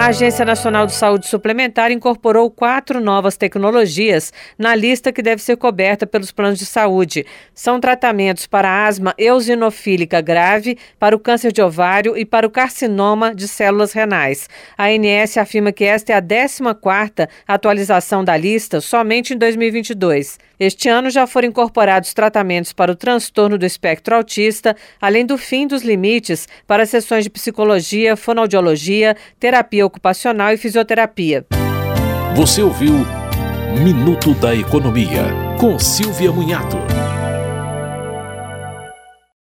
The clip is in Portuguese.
A Agência Nacional de Saúde Suplementar incorporou quatro novas tecnologias na lista que deve ser coberta pelos planos de saúde. São tratamentos para asma eosinofílica grave, para o câncer de ovário e para o carcinoma de células renais. A ANS afirma que esta é a 14ª atualização da lista somente em 2022. Este ano já foram incorporados tratamentos para o transtorno do espectro autista, além do fim dos limites para sessões de psicologia, fonoaudiologia, terapia ocupacional e fisioterapia. Você ouviu Minuto da Economia, com Silvia Munhato.